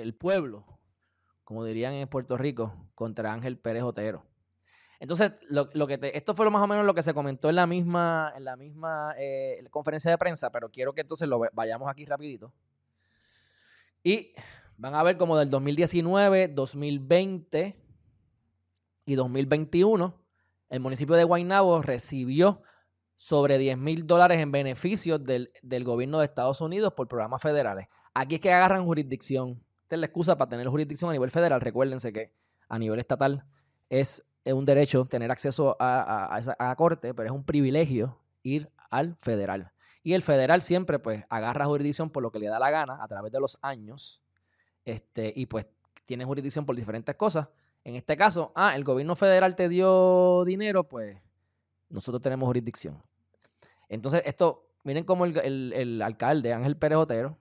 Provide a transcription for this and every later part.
el pueblo, como dirían en Puerto Rico, contra Ángel Pérez Otero. Entonces, lo, que esto fue lo más o menos lo que se comentó en la misma, en la misma eh, conferencia de prensa, pero quiero que entonces lo vayamos aquí rapidito. Y van a ver como del 2019, 2020 y 2021, el municipio de Guaynabo recibió sobre 10 mil dólares en beneficios del, gobierno de Estados Unidos por programas federales. Aquí es que agarran jurisdicción. Es la excusa para tener jurisdicción a nivel federal. Recuérdense que a nivel estatal es un derecho tener acceso a, esa, corte, pero es un privilegio ir al federal. Y el federal siempre pues agarra jurisdicción por lo que le da la gana a través de los años. Este, y pues tiene jurisdicción por diferentes cosas. En este caso, ah, el gobierno federal te dio dinero, pues nosotros tenemos jurisdicción. Entonces, esto, miren cómo el, el alcalde Ángel Pérez Otero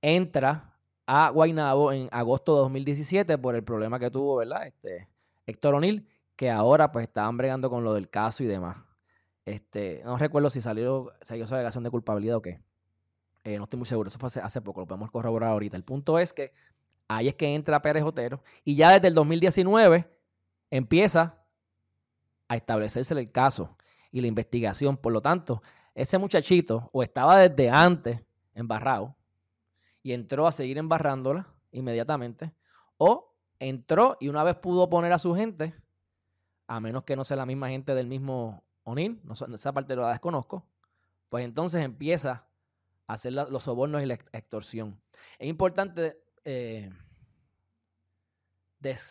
entra a Guaynabo en agosto de 2017 por el problema que tuvo, ¿verdad? Este, Héctor O'Neill que ahora pues estaban bregando con lo del caso y demás. Este, no recuerdo si salió, salió esa alegación de culpabilidad o qué. Eh, no estoy muy seguro, eso fue hace, poco, lo podemos corroborar ahorita. El punto es que ahí es que entra Pérez Otero y ya desde el 2019 empieza a establecerse el caso y la investigación. Por lo tanto, ese muchachito o estaba desde antes embarrado y entró a seguir embarrándola inmediatamente, o entró y una vez pudo poner a su gente, a menos que no sea la misma gente del mismo O'Neill, no, esa parte la desconozco, pues entonces empieza a hacer los sobornos y la extorsión. Es importante eh,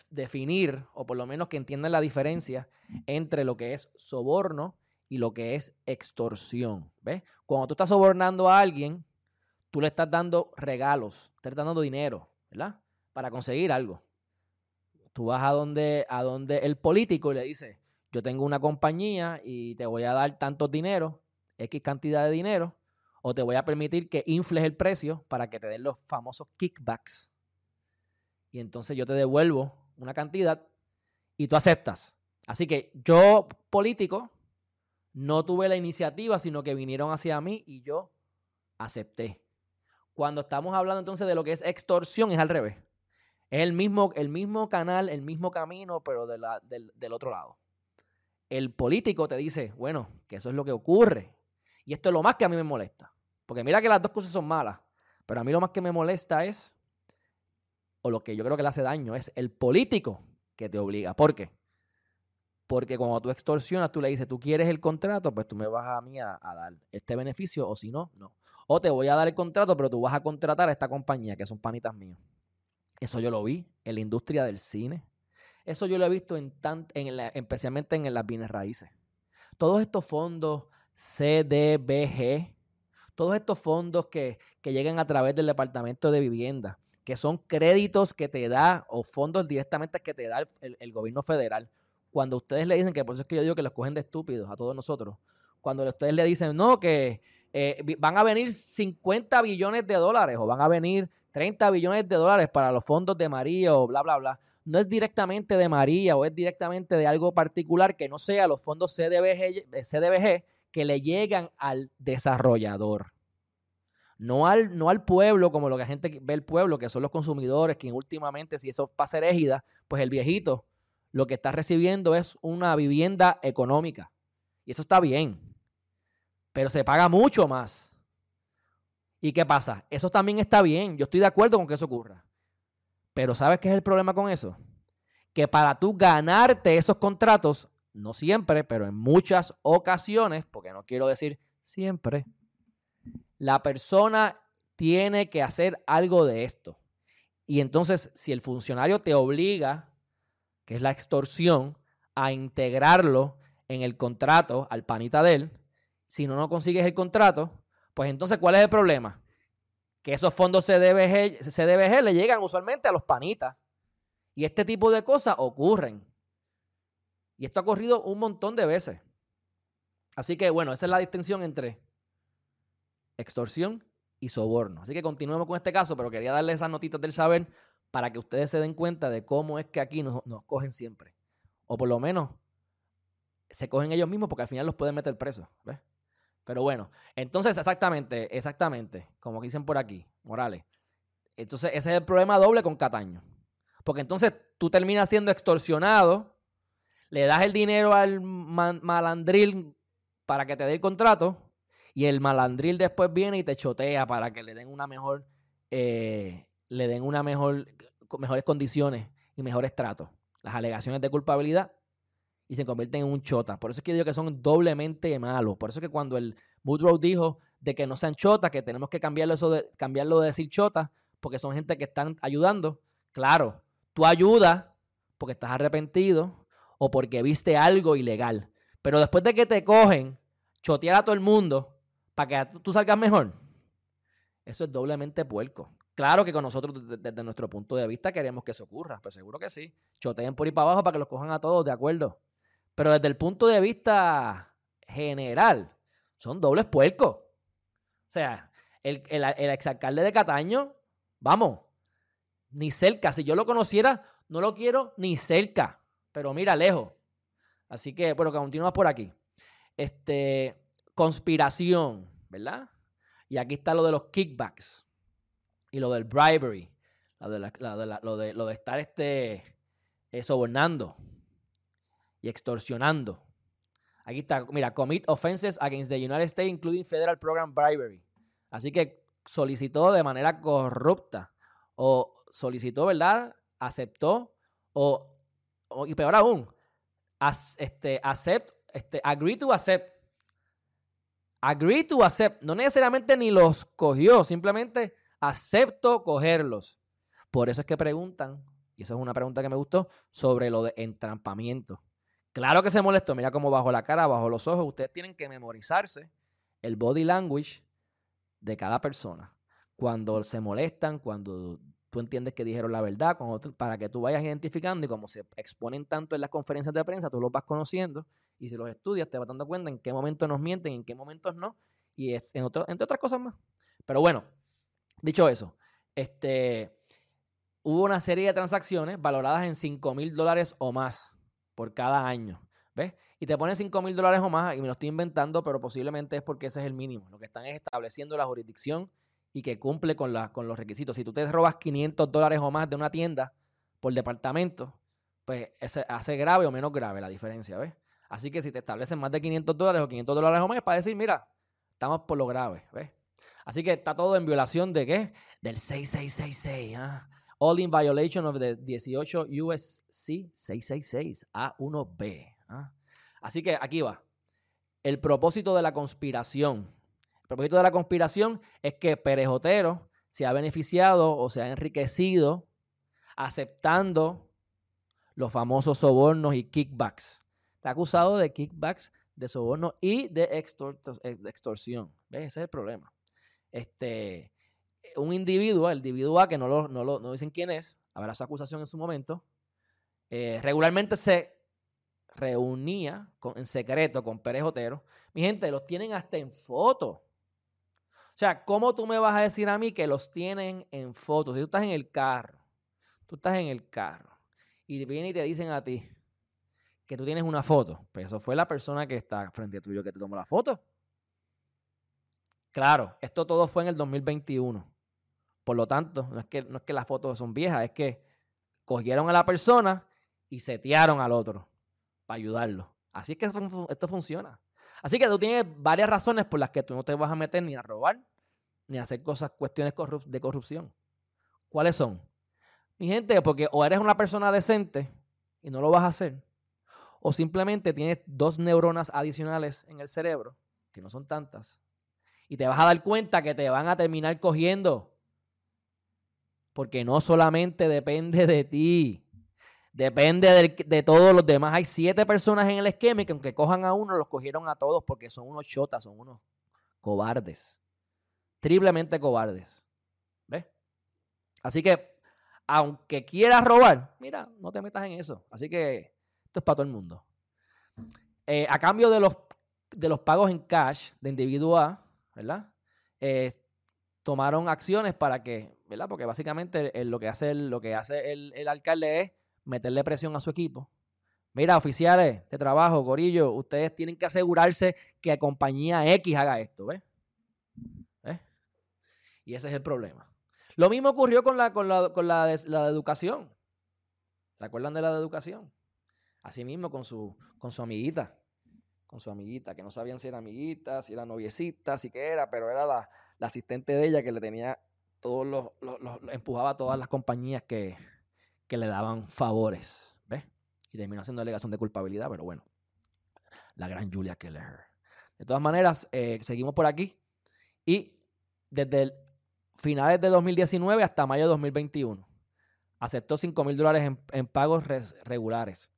definir, o por lo menos que entiendan la diferencia entre lo que es soborno y lo que es extorsión. ¿Ves? Cuando tú estás sobornando a alguien, tú le estás dando regalos, te estás dando dinero, ¿verdad? Para conseguir algo. Tú vas a donde, a donde el político y le dice, yo tengo una compañía y te voy a dar tanto dinero, X cantidad de dinero, o te voy a permitir que infles el precio para que te den los famosos kickbacks. Y entonces yo te devuelvo una cantidad y tú aceptas. Así que yo, político, no tuve la iniciativa, sino que vinieron hacia mí y yo acepté. Cuando estamos hablando entonces de lo que es extorsión, es al revés. Es el mismo, el mismo canal, el mismo camino, pero del, del otro lado. El político te dice, bueno, que eso es lo que ocurre. Y esto es lo más que a mí me molesta. Porque mira que las dos cosas son malas. Pero a mí lo más que me molesta es, o lo que yo creo que le hace daño, es el político que te obliga. ¿Por qué? Porque cuando tú extorsionas, tú le dices, tú quieres el contrato, pues tú me vas a mí a, dar este beneficio, o si no, no. O te voy a dar el contrato, pero tú vas a contratar a esta compañía, que son panitas míos. Eso yo lo vi en la industria del cine. Eso yo lo he visto en en especialmente en las bienes raíces. Todos estos fondos CDBG, todos estos fondos que, que llegan a través del Departamento de Vivienda, que son créditos que te da o fondos directamente que te da el, gobierno federal. Cuando ustedes le dicen, que por eso es que yo digo que los cogen de estúpidos a todos nosotros, cuando ustedes le dicen, no, que eh, van a venir 50 billones de dólares o van a venir 30 billones de dólares para los fondos de María o bla, bla, bla, no es directamente de María o es directamente de algo particular que no sea los fondos CDBG, CDBG que le llegan al desarrollador. No al, no al pueblo, como lo que la gente ve el pueblo, que son los consumidores, que últimamente, si eso pasa égida, pues el viejito lo que está recibiendo es una vivienda económica. Y eso está bien. Pero se paga mucho más ¿Y qué pasa? Eso también está bien. Yo estoy de acuerdo con que eso ocurra. Pero ¿sabes qué es el problema con eso? Que para tú ganarte esos contratos, no siempre, pero en muchas ocasiones, porque no quiero decir siempre, la persona tiene que hacer algo de esto. Y entonces, si el funcionario te obliga, que es la extorsión, a integrarlo en el contrato al panita de él, si no, no consigues el contrato, pues entonces, ¿cuál es el problema? Que esos fondos CDBG, CDBG le llegan usualmente a los panitas. Y este tipo de cosas ocurren. Y esto ha ocurrido un montón de veces. Así que bueno, esa es la distinción entre extorsión y soborno. Así que continuemos con este caso, pero quería darle esas notitas del saber para que ustedes se den cuenta de cómo es que aquí nos, nos cogen siempre. O por lo menos se cogen ellos mismos porque al final los pueden meter presos. ¿ves? Pero bueno, entonces exactamente, exactamente, como dicen por aquí, Morales, Entonces, ese es el problema doble con Cataño. Porque entonces tú terminas siendo extorsionado, le das el dinero al malandril para que te dé el contrato y el malandril después viene y te chotea para que le den una mejor, eh, le den una mejor, mejores condiciones y mejores tratos. Las alegaciones de culpabilidad y se convierten en un chota. Por eso es que digo que son doblemente malos. Por eso es que cuando el Woodrow dijo de que no sean chotas, que tenemos que cambiarlo, eso de, cambiarlo de decir chota, porque son gente que están ayudando. Claro, tú ayudas porque estás arrepentido o porque viste algo ilegal. Pero después de que te cogen, chotear a todo el mundo para que tú salgas mejor, eso es doblemente puerco. Claro que con nosotros, desde, nuestro punto de vista, queremos que eso ocurra. Pues seguro que sí. Choteen por ir para abajo para que los cojan a todos, de acuerdo. Pero desde el punto de vista general, son dobles puercos. O sea, el, exalcalde de Cataño, vamos, ni cerca. Si yo lo conociera, no lo quiero ni cerca. Pero mira, lejos. Así que, bueno, continuamos por aquí. Este, conspiración, ¿verdad? Y aquí está lo de los kickbacks y lo del bribery, lo de, lo de, estar este, eh, sobornando y extorsionando. Aquí está, mira, commit offenses against the United States, including federal program bribery. Así que solicitó de manera corrupta o solicitó, ¿verdad? Aceptó o, y peor aún, este, accept, este, agree to accept. Agree to accept. No necesariamente ni los cogió, simplemente acepto cogerlos. Por eso es que preguntan, y eso es una pregunta que me gustó, sobre lo de entrampamiento. Claro que se molestó, mira cómo bajo la cara, bajo los ojos, ustedes tienen que memorizarse el body language de cada persona. Cuando se molestan, cuando tú entiendes que dijeron la verdad, para que tú vayas identificando y como se exponen tanto en las conferencias de prensa, tú los vas conociendo y si los estudias te vas dando cuenta en qué momento nos mienten, en qué momentos no, y es en otro, entre otras cosas más. Pero bueno, dicho eso, este, hubo una serie de transacciones valoradas en 5 mil dólares o más por cada año. ¿Ves? Y te ponen 5 mil dólares o más, y me lo estoy inventando, pero posiblemente es porque ese es el mínimo. Lo que están es estableciendo la jurisdicción y que cumple con, la, con los requisitos. Si tú te robas 500 dólares o más de una tienda por departamento, pues hace grave o menos grave la diferencia, ¿ves? Así que si te establecen más de 500 dólares o 500 dólares o más, para decir, mira, estamos por lo grave, ¿ves? Así que está todo en violación de qué? Del 6666, ¿ah? All in violation of the 18 USC 666 A1B. ¿ah? Así que aquí va. El propósito de la conspiración el propósito de la conspiración es que Perejotero se ha beneficiado o se ha enriquecido aceptando los famosos sobornos y kickbacks. Está acusado de kickbacks, de sobornos y de, extorsión. ¿Ves? Ese es el problema. Este, un individuo, el individuo A, que no, lo, no, dicen quién es, habrá su acusación en su momento, eh, regularmente se reunía en secreto con Pérez Otero. Mi gente, los tienen hasta en foto. O sea, ¿cómo tú me vas a decir a mí que los tienen en fotos? Si tú estás en el carro, tú estás en el carro y vienen y te dicen a ti que tú tienes una foto, pues eso fue la persona que está frente a tuyo que te tomó la foto. Claro, esto todo fue en el 2021. Por lo tanto, no es que, no es que las fotos son viejas, es que cogieron a la persona y setearon al otro para ayudarlo. Así es que esto funciona. Así que tú tienes varias razones por las que tú no te vas a meter ni a robar, ni a hacer cosas, cuestiones de corrupción. ¿Cuáles son? Mi gente, porque o eres una persona decente y no lo vas a hacer, o simplemente tienes dos neuronas adicionales en el cerebro, que no son tantas, y te vas a dar cuenta que te van a terminar cogiendo. Porque no solamente depende de ti, Depende de, todos los demás. Hay siete personas en el esquema y que aunque cojan a uno, los cogieron a todos porque son unos chotas, son unos cobardes. Triplemente cobardes. ¿Ves? Así que, aunque quieras robar, mira, no te metas en eso. Así que esto es para todo el mundo. Eh, a cambio de los, de los pagos en cash de individuo A, ¿verdad? Eh, tomaron acciones para que, ¿verdad? Porque básicamente lo que hace lo que hace el alcalde es meterle presión a su equipo. Mira, oficiales de trabajo, Gorillo, ustedes tienen que asegurarse que compañía X haga esto, ¿ves? ¿Ves? Y ese es el problema. Lo mismo ocurrió con la, con la, con la, de, la educación. ¿Se acuerdan de la de educación? Así mismo con su, con su amiguita. Con su amiguita, que no sabían si era amiguita, si era noviecita, si qué era, pero era la, asistente de ella que le tenía todos los, empujaba a todas las compañías que, que le daban favores. ¿Ves? Y terminó haciendo alegación de culpabilidad, pero bueno. La gran Julia Keller. De todas maneras, eh, seguimos por aquí. Y desde el finales de 2019 hasta mayo de 2021, aceptó 5 mil dólares en, pagos regulares.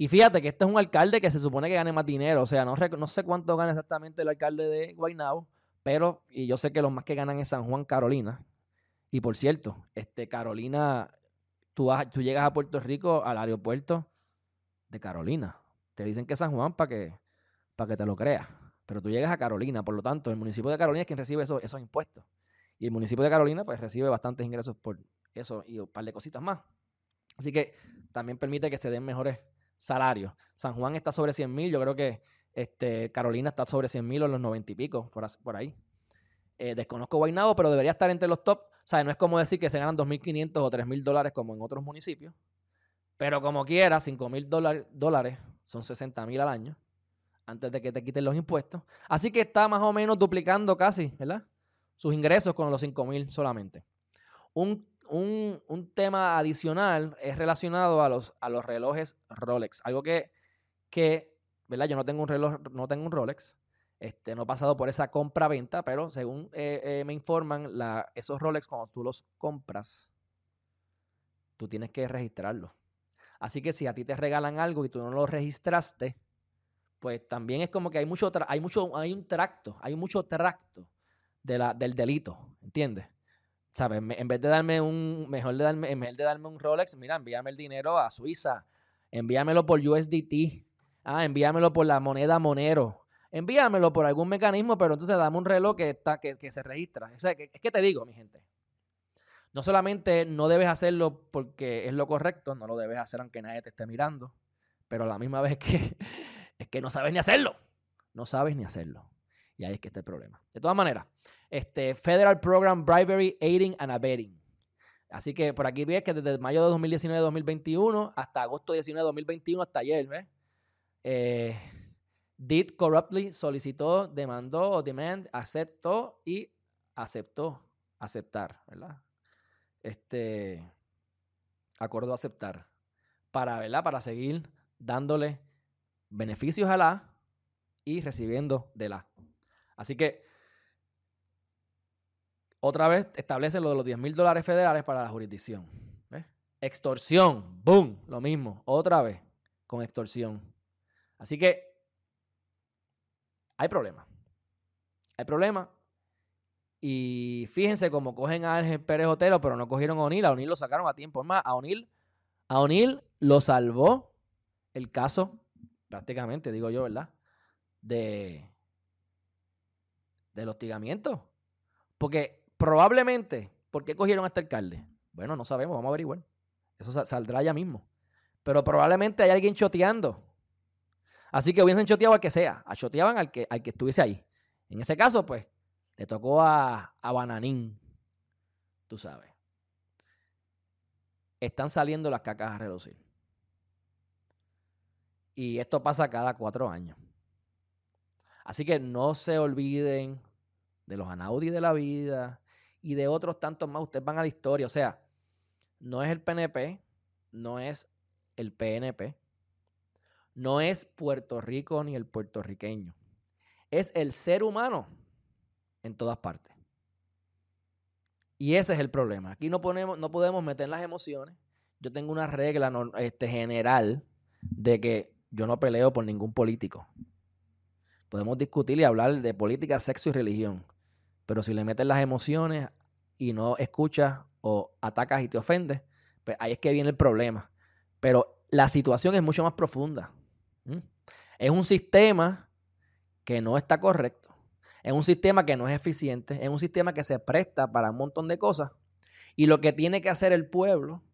Y fíjate que este es un alcalde que se supone que gane más dinero. O sea, no, no sé cuánto gana exactamente el alcalde de Guaynabo, pero, y yo sé que los más que ganan es San Juan, Carolina. Y por cierto, este, Carolina, tú, vas, tú llegas a Puerto Rico al aeropuerto de Carolina. Te dicen que es San Juan para que, para que te lo creas. Pero tú llegas a Carolina, por lo tanto, el municipio de Carolina es quien recibe esos, esos impuestos. Y el municipio de Carolina, pues, recibe bastantes ingresos por eso y un par de cositas más. Así que también permite que se den mejores salarios. San Juan está sobre 100 mil, yo creo que este, Carolina está sobre 100 mil o los 90 y pico, por, ahí. Eh, desconozco Guaynabo, pero debería estar entre los top. O sea, no es como decir que se ganan 2.500 o 3.000 dólares como en otros municipios. Pero como quiera, 5.000 dólares son 60 mil al año antes de que te quiten los impuestos. Así que está más o menos duplicando casi, ¿verdad? Sus ingresos con los 5 mil solamente. Un, tema adicional es relacionado a los, a los relojes Rolex. Algo que, que, ¿verdad? Yo no tengo un reloj, no tengo un Rolex. Este, no he pasado por esa compra-venta, pero según eh, eh, me informan, la, esos Rolex cuando tú los compras, tú tienes que registrarlos. Así que si a ti te regalan algo y tú no lo registraste, pues también es como que hay mucho, hay mucho, hay un tracto, hay mucho tracto de la, del delito, ¿entiendes? En vez de darme un, mejor de darme, en vez de darme un Rolex, mira, envíame el dinero a Suiza, envíamelo por USDT, ah, envíamelo por la moneda Monero, envíamelo por algún mecanismo, pero entonces dame un reloj que, está, que, se registra. O que, es que te digo, mi gente, no solamente no debes hacerlo porque es lo correcto, no lo debes hacer aunque nadie te esté mirando, pero a la misma vez que es que no sabes ni hacerlo. No sabes ni hacerlo. Y ahí es que está el problema. De todas maneras, este Federal Program Bribery, Aiding and Abetting. Así que por aquí ves que desde mayo de 2019-2021 hasta agosto 19-2021, hasta ayer, ¿ves? Eh, did corruptly solicitó, demandó demand, aceptó y aceptó, aceptar, ¿verdad? Este, acordó aceptar para, ¿verdad? Para seguir dándole beneficios a la y recibiendo de la. Así que, otra vez establece lo de los 10 mil dólares federales para la jurisdicción. Extorsión, boom, lo mismo, otra vez con extorsión. Así que hay problema. Hay problema. Y fíjense cómo cogen a Ángel Pérez Otero, pero no cogieron a O'Neill. A O'Neill lo sacaron a tiempo. Más, a O'Neill, a O'Neill lo salvó el caso prácticamente, digo yo, ¿verdad? De del hostigamiento. Porque probablemente, ¿por qué cogieron a este alcalde? Bueno, no sabemos, vamos a averiguar. Eso saldrá ya mismo. Pero probablemente hay alguien choteando. Así que hubiesen choteado al que sea. Choteaban al que, al que estuviese ahí. En ese caso, pues, le tocó a, a Bananín. Tú sabes. Están saliendo las cacas a reducir. Y esto pasa cada cuatro años. Así que no se olviden de los Anaudi de la vida y de otros tantos más. Ustedes van a la historia. O sea, no es el PNP, no es el PNP, no es Puerto Rico ni el puertorriqueño. Es el ser humano en todas partes. Y ese es el problema. Aquí no, ponemos, no podemos meter las emociones. Yo tengo una regla este, general de que yo no peleo por ningún político. Podemos discutir y hablar de política, sexo y religión. Pero si le metes las emociones y no escuchas o atacas y te ofendes, pues ahí es que viene el problema. Pero la situación es mucho más profunda. Es un sistema que no está correcto. Es un sistema que no es eficiente. Es un sistema que se presta para un montón de cosas. Y lo que tiene que hacer el pueblo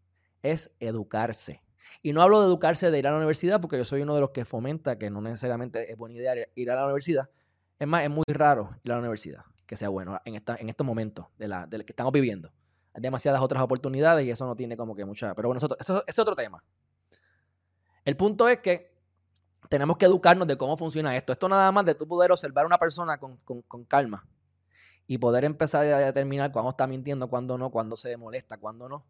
es educarse. Y no hablo de educarse de ir a la universidad, porque yo soy uno de los que fomenta que no necesariamente es buena idea ir a la universidad. Es más, es muy raro ir a la universidad, que sea bueno en, esta, en estos momentos de la, que estamos viviendo. Hay demasiadas otras oportunidades y eso no tiene como que mucha... Pero bueno, eso, es otro tema. El punto es que tenemos que educarnos de cómo funciona esto. Esto nada más de tú poder observar a una persona con, calma y poder empezar a determinar cuándo está mintiendo, cuándo no, cuándo se molesta, cuándo no.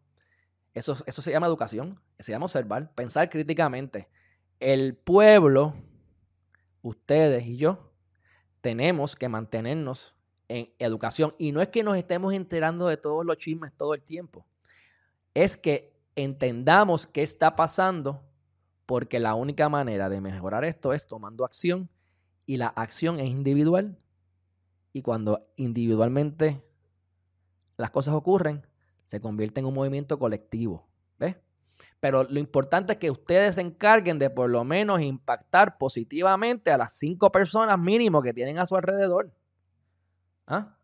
Eso, eso se llama educación, se llama observar, pensar críticamente. El pueblo, ustedes y yo, tenemos que mantenernos en educación. Y no es que nos estemos enterando de todos los chismes todo el tiempo. Es que entendamos qué está pasando porque la única manera de mejorar esto es tomando acción y la acción es individual. Y cuando individualmente las cosas ocurren, se convierte en un movimiento colectivo. ¿Ves? Pero lo importante es que ustedes se encarguen de por lo menos impactar positivamente a las cinco personas mínimo que tienen a su alrededor. ¿Ah?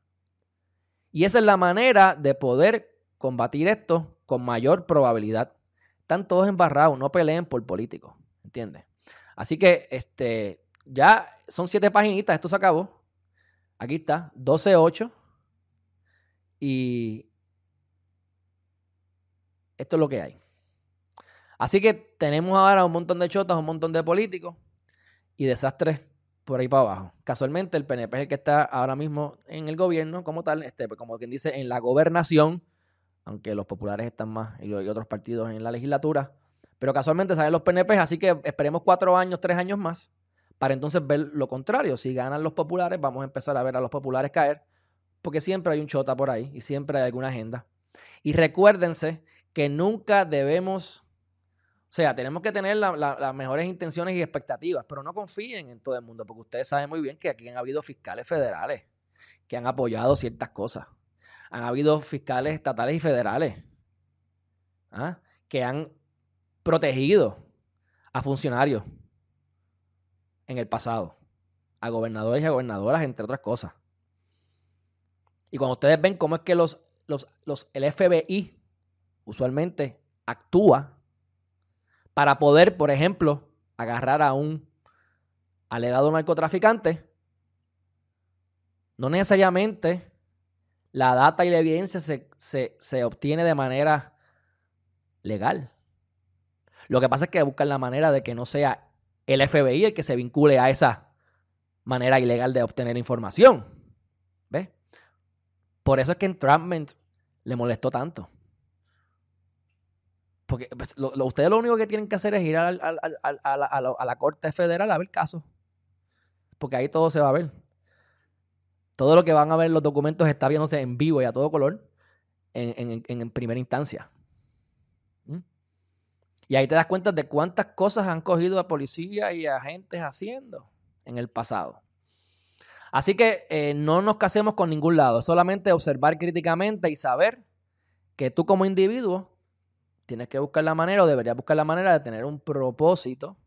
Y esa es la manera de poder combatir esto con mayor probabilidad. Están todos embarrados, no peleen por políticos, ¿entiendes? Así que este, ya son siete paginitas, esto se acabó. Aquí está, 12.8. Y esto es lo que hay. Así que tenemos ahora un montón de chotas, un montón de políticos y desastres por ahí para abajo. Casualmente, el PNP es el que está ahora mismo en el gobierno como tal, este, pues, como quien dice, en la gobernación, aunque los populares están más y, otros partidos en la legislatura. Pero casualmente salen los PNP, así que esperemos cuatro años, tres años más, para entonces ver lo contrario. Si ganan los populares, vamos a empezar a ver a los populares caer, porque siempre hay un chota por ahí y siempre hay alguna agenda. Y recuérdense que nunca debemos o sea, tenemos que tener las mejores intenciones y expectativas, pero no confíen en todo el mundo, porque ustedes saben muy bien que aquí han habido fiscales federales que han apoyado ciertas cosas. Han habido fiscales estatales y federales ¿ah? que han protegido a funcionarios en el pasado, a gobernadores y a gobernadoras, entre otras cosas. Y cuando ustedes ven cómo es que los, los, los, el FBI usualmente actúa para poder, por ejemplo, agarrar a un alegado narcotraficante, no necesariamente la data y la evidencia se, obtiene de manera legal. Lo que pasa es que buscan la manera de que no sea el FBI el que se vincule a esa manera ilegal de obtener información. ¿Ves? Por eso es que Entrapment le molestó tanto. Porque pues, ustedes lo único que tienen que hacer es ir a, la, Corte Federal a ver casos. Porque ahí todo se va a ver. Todo lo que van a ver los documentos está viéndose en vivo y a todo color en, primera instancia. ¿Mm? Y ahí te das cuenta de cuántas cosas han cogido a policías y agentes haciendo en el pasado. Así que eh, no nos casemos con ningún lado, solamente observar críticamente y saber que tú como individuo tienes que buscar la manera o deberías buscar la manera de tener un propósito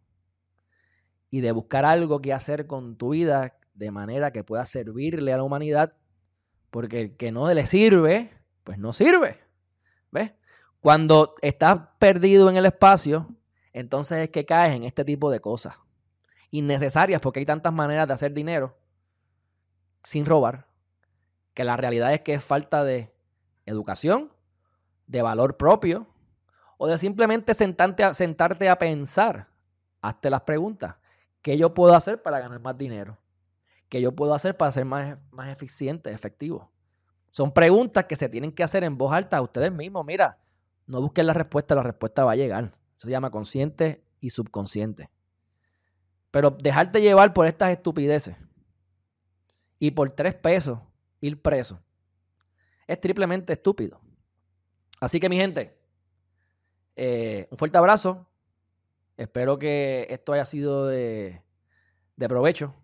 y de buscar algo que hacer con tu vida de manera que pueda servirle a la humanidad, porque el que no le sirve, pues no sirve. ¿Ves? Cuando estás perdido en el espacio, entonces es que caes en este tipo de cosas innecesarias, porque hay tantas maneras de hacer dinero sin robar, que la realidad es que es falta de educación, de valor propio, o de simplemente sentarte a, sentarte a pensar. Hazte las preguntas. ¿Qué yo puedo hacer para ganar más dinero? ¿Qué yo puedo hacer para ser más, más eficiente, efectivo? Son preguntas que se tienen que hacer en voz alta a ustedes mismos. Mira, no busquen la respuesta, la respuesta va a llegar. Eso se llama consciente y subconsciente. Pero dejarte llevar por estas estupideces y por tres pesos ir preso es triplemente estúpido. Así que mi gente, eh, un fuerte abrazo. Espero que esto haya sido de, provecho.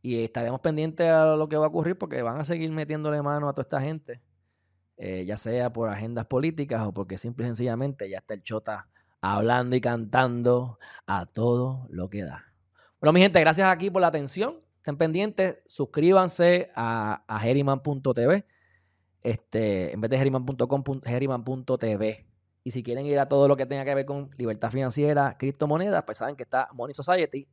Y estaremos pendientes a lo que va a ocurrir porque van a seguir metiéndole mano a toda esta gente. Eh, ya sea por agendas políticas o porque simple y sencillamente ya está el chota hablando y cantando a todo lo que da. Bueno, mi gente, gracias aquí por la atención. Estén pendientes, suscríbanse a, a Geriman.tv. Este, en vez de geriman.com, geriman.tv. Y si quieren ir a todo lo que tenga que ver con libertad financiera, criptomonedas, pues saben que está Money Society.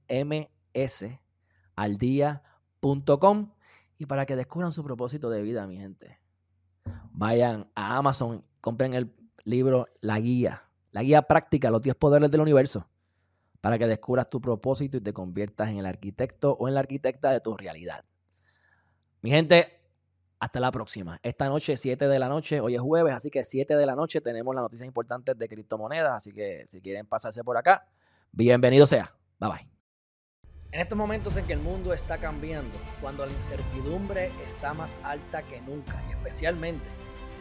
Y para que descubran su propósito de vida, mi gente. vayan a Amazon, compren el libro La Guía, la guía práctica, los 10 poderes del universo, para que descubras tu propósito y te conviertas en el arquitecto o en la arquitecta de tu realidad. Mi gente, hasta la próxima. Esta noche, 7 de la noche, hoy es jueves, así que 7 de la noche tenemos las noticias importantes de criptomonedas, así que si quieren pasarse por acá, bienvenido sea. Bye bye. En estos momentos en que el mundo está cambiando, cuando la incertidumbre está más alta que nunca y especialmente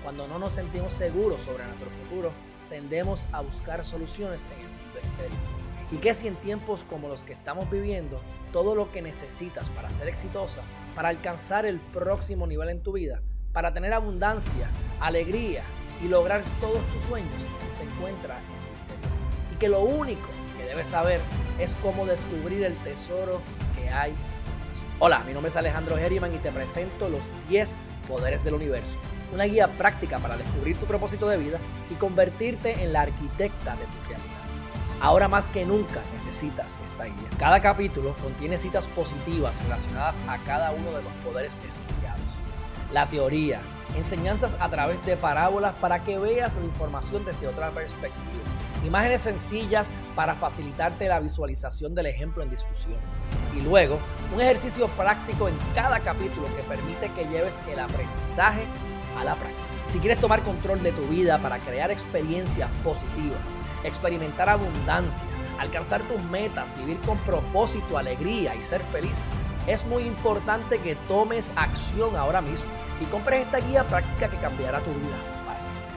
cuando no nos sentimos seguros sobre nuestro futuro, tendemos a buscar soluciones en el mundo exterior. Y que si en tiempos como los que estamos viviendo, todo lo que necesitas para ser exitosa, para alcanzar el próximo nivel en tu vida, para tener abundancia, alegría y lograr todos tus sueños, se encuentra en interior. Y que lo único que debes saber es cómo descubrir el tesoro que hay. Hola, mi nombre es Alejandro Herriman y te presento los 10 poderes del universo una guía práctica para descubrir tu propósito de vida y convertirte en la arquitecta de tu realidad. Ahora más que nunca necesitas esta guía. Cada capítulo contiene citas positivas relacionadas a cada uno de los poderes estudiados. La teoría, enseñanzas a través de parábolas para que veas la información desde otra perspectiva. Imágenes sencillas para facilitarte la visualización del ejemplo en discusión. Y luego, un ejercicio práctico en cada capítulo que permite que lleves el aprendizaje a la práctica. Si quieres tomar control de tu vida para crear experiencias positivas, experimentar abundancia, alcanzar tus metas, vivir con propósito, alegría y ser feliz, es muy importante que tomes acción ahora mismo y compres esta guía práctica que cambiará tu vida para siempre.